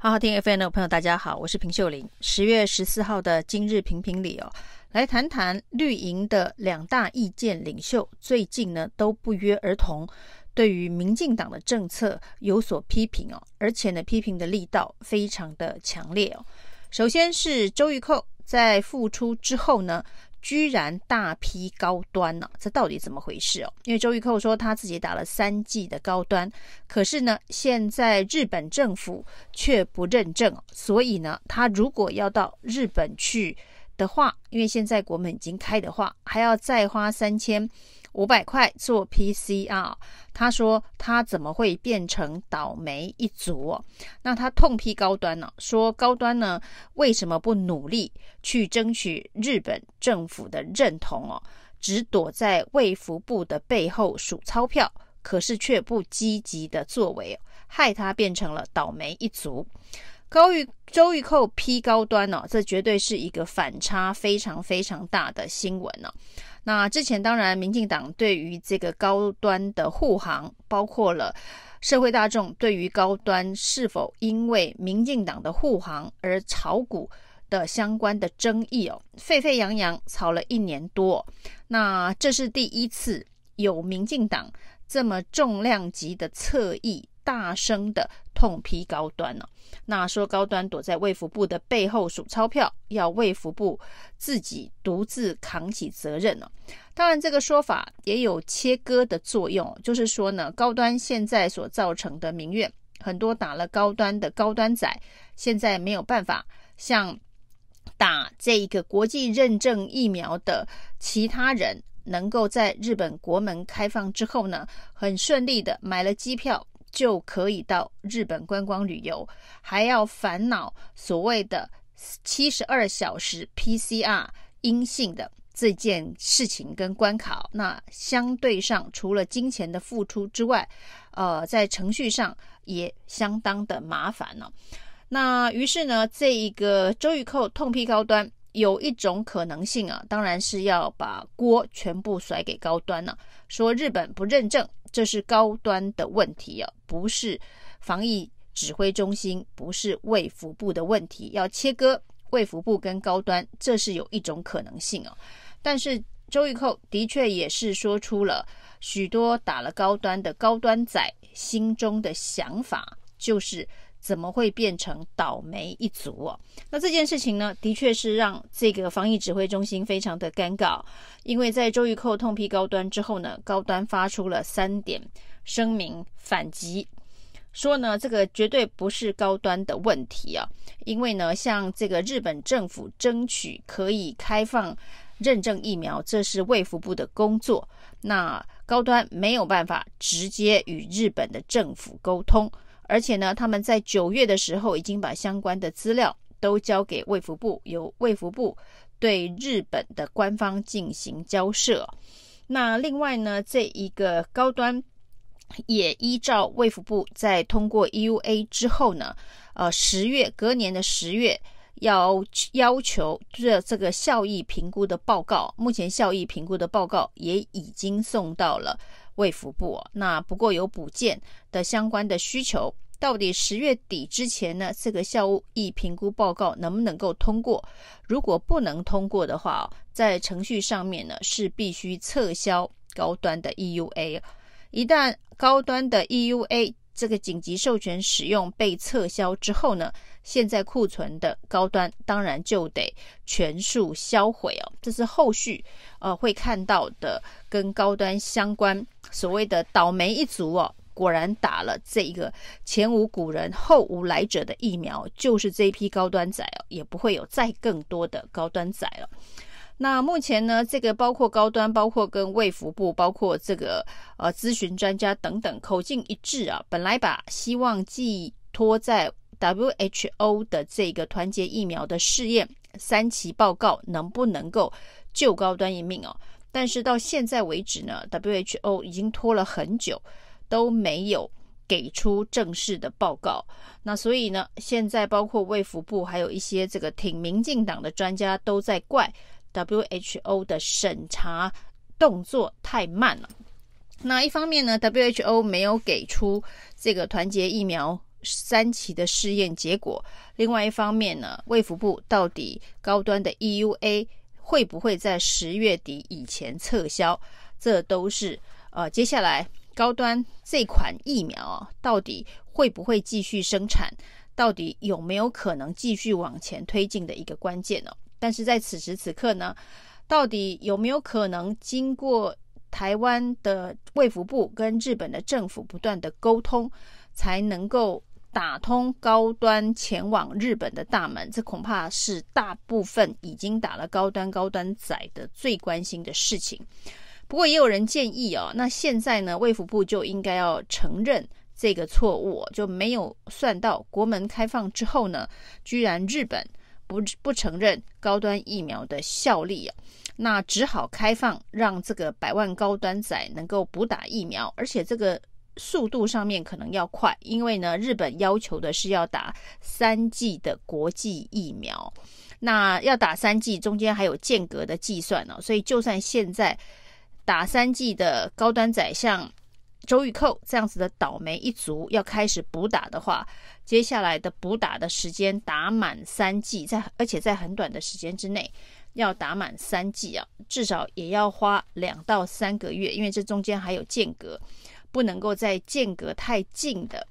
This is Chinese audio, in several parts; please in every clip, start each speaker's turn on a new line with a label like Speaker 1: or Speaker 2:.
Speaker 1: 好好听 FM 的朋友，大家好，我是平秀玲。十月十四号的今日评评理哦，来谈谈绿营的两大意见领袖最近呢都不约而同，对于民进党的政策有所批评哦，而且呢批评的力道非常的强烈哦。首先是周玉蔻在复出之后呢。居然大批高端呢、这到底怎么回事哦？因为周玉蔻说他自己打了三剂的高端，可是呢，现在日本政府却不认证，所以呢，他如果要到日本去的话，因为现在国门已经开的话，还要再花三千。五百块做 PCR，他说他怎么会变成倒霉一族？那他痛批高端呢？说高端呢为什么不努力去争取日本政府的认同哦？只躲在卫福部的背后数钞票，可是却不积极的作为，害他变成了倒霉一族。高玉周玉蔻批高端呢？这绝对是一个反差非常非常大的新闻呢。那之前当然，民进党对于这个高端的护航，包括了社会大众对于高端是否因为民进党的护航而炒股的相关的争议哦，沸沸扬扬，炒了一年多。那这是第一次有民进党这么重量级的侧翼。大声的痛批高端呢、啊？那说高端躲在卫福部的背后数钞票，要卫福部自己独自扛起责任呢、啊？当然，这个说法也有切割的作用，就是说呢，高端现在所造成的民怨，很多打了高端的高端仔，现在没有办法像打这个国际认证疫苗的其他人，能够在日本国门开放之后呢，很顺利的买了机票。就可以到日本观光旅游，还要烦恼所谓的七十二小时 PCR 阴性的这件事情跟关卡。那相对上，除了金钱的付出之外，呃，在程序上也相当的麻烦了。那于是呢，这一个周玉蔻痛批高端，有一种可能性啊，当然是要把锅全部甩给高端了，说日本不认证。这是高端的问题啊，不是防疫指挥中心，不是卫福部的问题。要切割卫福部跟高端，这是有一种可能性啊。但是周玉蔻的确也是说出了许多打了高端的高端仔心中的想法，就是。怎么会变成倒霉一族哦？那这件事情呢，的确是让这个防疫指挥中心非常的尴尬，因为在周玉蔻痛批高端之后呢，高端发出了三点声明反击，说呢，这个绝对不是高端的问题啊，因为呢，像这个日本政府争取可以开放认证疫苗，这是卫福部的工作，那高端没有办法直接与日本的政府沟通。而且呢，他们在九月的时候已经把相关的资料都交给卫福部，由卫福部对日本的官方进行交涉。那另外呢，这一个高端也依照卫福部在通过 EUA 之后呢，呃，十月隔年的十月要要求这这个效益评估的报告，目前效益评估的报告也已经送到了。卫福部，那不过有补件的相关的需求，到底十月底之前呢，这个效益评估报告能不能够通过？如果不能通过的话，在程序上面呢是必须撤销高端的 EUA。一旦高端的 EUA 这个紧急授权使用被撤销之后呢，现在库存的高端当然就得全数销毁哦。这是后续呃会看到的跟高端相关。所谓的倒霉一族哦，果然打了这一个前无古人后无来者的疫苗，就是这一批高端仔哦，也不会有再更多的高端仔了。那目前呢，这个包括高端，包括跟卫福部，包括这个呃咨询专家等等，口径一致啊。本来把希望寄托在 WHO 的这个团结疫苗的试验三期报告，能不能够救高端一命哦？但是到现在为止呢，WHO 已经拖了很久，都没有给出正式的报告。那所以呢，现在包括卫福部，还有一些这个挺民进党的专家都在怪 WHO 的审查动作太慢了。那一方面呢，WHO 没有给出这个团结疫苗三期的试验结果，另外一方面呢，卫福部到底高端的 EUA 会不会在十月底以前撤销？这都是呃接下来高端这款疫苗啊，到底会不会继续生产？到底有没有可能继续往前推进的一个关键呢？但是在此时此刻呢，到底有没有可能经过台湾的卫福部跟日本的政府不断的沟通，才能够打通高端前往日本的大门？这恐怕是大部分已经打了高端高端仔的最关心的事情。不过也有人建议哦，那现在呢，卫福部就应该要承认这个错误，就没有算到国门开放之后呢，居然日本。不不承认高端疫苗的效力啊，那只好开放让这个百万高端仔能够补打疫苗，而且这个速度上面可能要快，因为呢，日本要求的是要打三剂的国际疫苗，那要打三剂中间还有间隔的计算呢，所以就算现在打三剂的高端仔像。周玉蔻这样子的倒霉一族要开始补打的话，接下来的补打的时间打满三季，在而且在很短的时间之内要打满三季啊，至少也要花两到三个月，因为这中间还有间隔，不能够在间隔太近的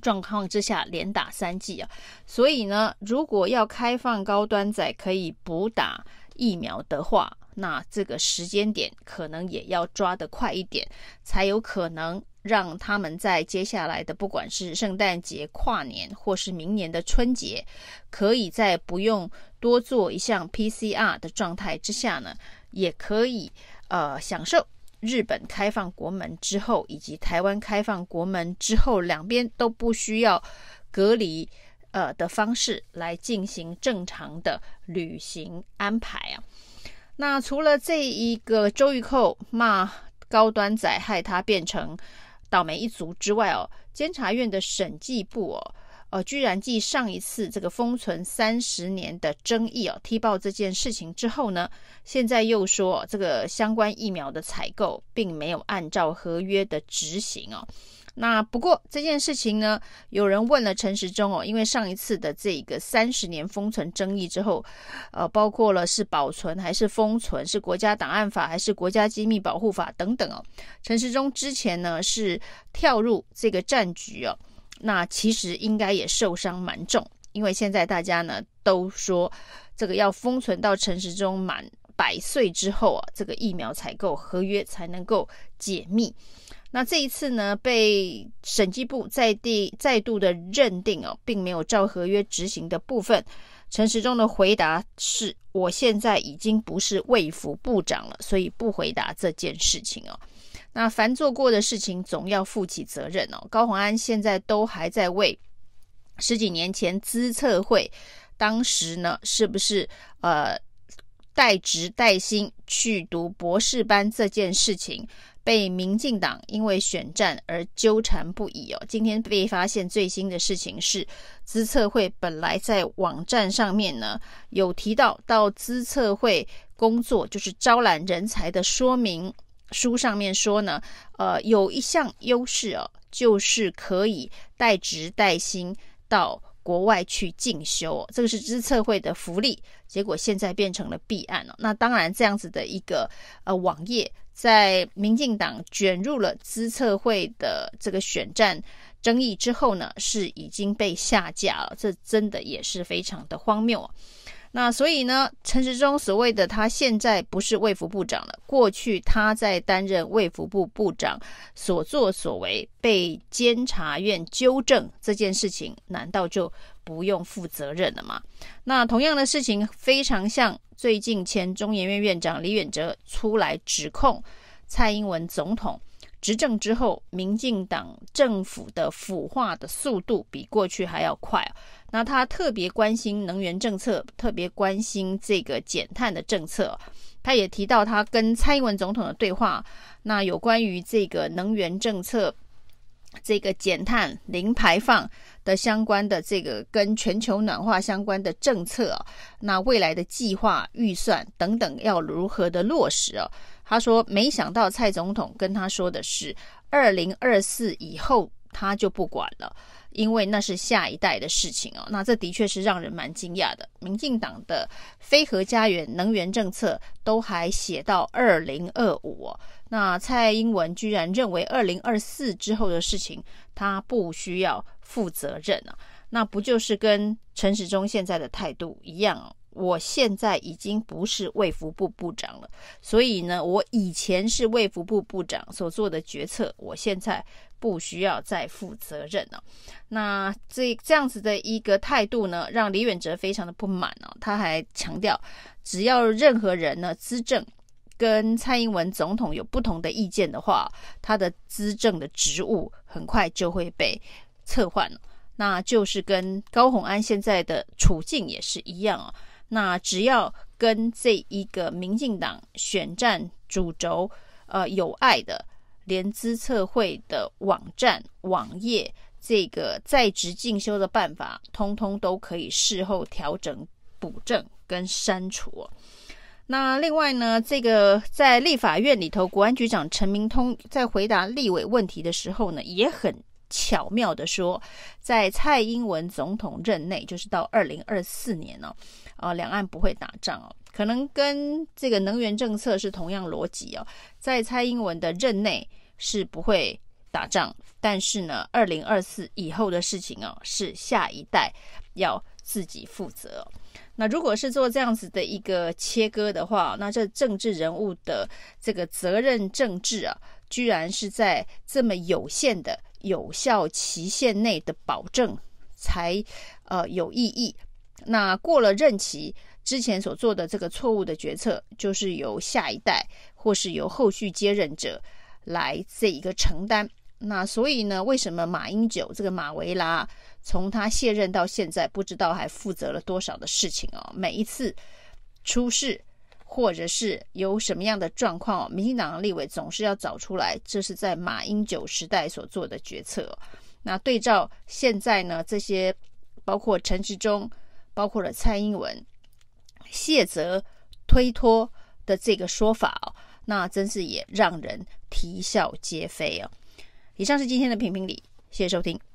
Speaker 1: 状况之下连打三季啊。所以呢，如果要开放高端仔可以补打疫苗的话，那这个时间点可能也要抓得快一点，才有可能让他们在接下来的不管是圣诞节、跨年，或是明年的春节，可以在不用多做一项 PCR 的状态之下呢，也可以呃享受日本开放国门之后，以及台湾开放国门之后，两边都不需要隔离呃的方式来进行正常的旅行安排啊。那除了这一个周玉蔻骂高端仔害他变成倒霉一族之外哦，监察院的审计部哦，呃，居然继上一次这个封存三十年的争议哦，踢爆这件事情之后呢，现在又说这个相关疫苗的采购并没有按照合约的执行哦。那不过这件事情呢，有人问了陈时中哦，因为上一次的这个三十年封存争议之后，呃，包括了是保存还是封存，是国家档案法还是国家机密保护法等等哦。陈时中之前呢是跳入这个战局哦，那其实应该也受伤蛮重，因为现在大家呢都说这个要封存到陈时中满百岁之后啊，这个疫苗采购合约才能够解密。那这一次呢，被审计部在地再度的认定哦，并没有照合约执行的部分，陈时中的回答是：我现在已经不是卫福部长了，所以不回答这件事情哦。那凡做过的事情，总要负起责任哦。高虹安现在都还在为十几年前资策会当时呢，是不是呃带职带薪去读博士班这件事情？被民进党因为选战而纠缠不已哦。今天被发现最新的事情是，资策会本来在网站上面呢有提到，到资策会工作就是招揽人才的说明书上面说呢，呃，有一项优势哦，就是可以带职带薪到国外去进修哦，这个是资策会的福利。结果现在变成了弊案哦。那当然，这样子的一个呃网页。在民进党卷入了资策会的这个选战争议之后呢，是已经被下架了。这真的也是非常的荒谬。那所以呢，陈时中所谓的他现在不是卫福部长了，过去他在担任卫福部部长所作所为被监察院纠正这件事情，难道就不用负责任了吗？那同样的事情非常像。最近前中研院院长李远哲出来指控蔡英文总统执政之后，民进党政府的腐化的速度比过去还要快。那他特别关心能源政策，特别关心这个减碳的政策。他也提到他跟蔡英文总统的对话，那有关于这个能源政策。这个减碳零排放的相关的这个跟全球暖化相关的政策，那未来的计划预算等等要如何的落实啊？他说，没想到蔡总统跟他说的是，二零二四以后他就不管了，因为那是下一代的事情哦。那这的确是让人蛮惊讶的。民进党的非核家园能源政策都还写到二零二五哦，那蔡英文居然认为二零二四之后的事情他不需要负责任啊？那不就是跟陈时中现在的态度一样哦？我现在已经不是卫福部部长了，所以呢，我以前是卫福部部长所做的决策，我现在不需要再负责任了。那这这样子的一个态度呢，让李远哲非常的不满哦。他还强调，只要任何人呢资政跟蔡英文总统有不同的意见的话，他的资政的职务很快就会被撤换了。那就是跟高虹安现在的处境也是一样啊。那只要跟这一个民进党选战主轴呃有爱的，连资策会的网站网页这个在职进修的办法，通通都可以事后调整补正跟删除。那另外呢，这个在立法院里头，国安局长陈明通在回答立委问题的时候呢，也很巧妙的说，在蔡英文总统任内，就是到二零二四年、哦。啊，两岸不会打仗哦，可能跟这个能源政策是同样逻辑哦。在蔡英文的任内是不会打仗，但是呢，二零二四以后的事情哦，是下一代要自己负责。那如果是做这样子的一个切割的话，那这政治人物的这个责任政治啊，居然是在这么有限的有效期限内的保证才呃有意义。那过了任期之前所做的这个错误的决策，就是由下一代或是由后续接任者来这一个承担。那所以呢，为什么马英九这个马维拉从他卸任到现在，不知道还负责了多少的事情哦？每一次出事或者是有什么样的状况，民进党立委总是要找出来，这是在马英九时代所做的决策。那对照现在呢，这些包括陈时中。包括了蔡英文谢泽推脱的这个说法哦，那真是也让人啼笑皆非哦。以上是今天的评评理，谢谢收听。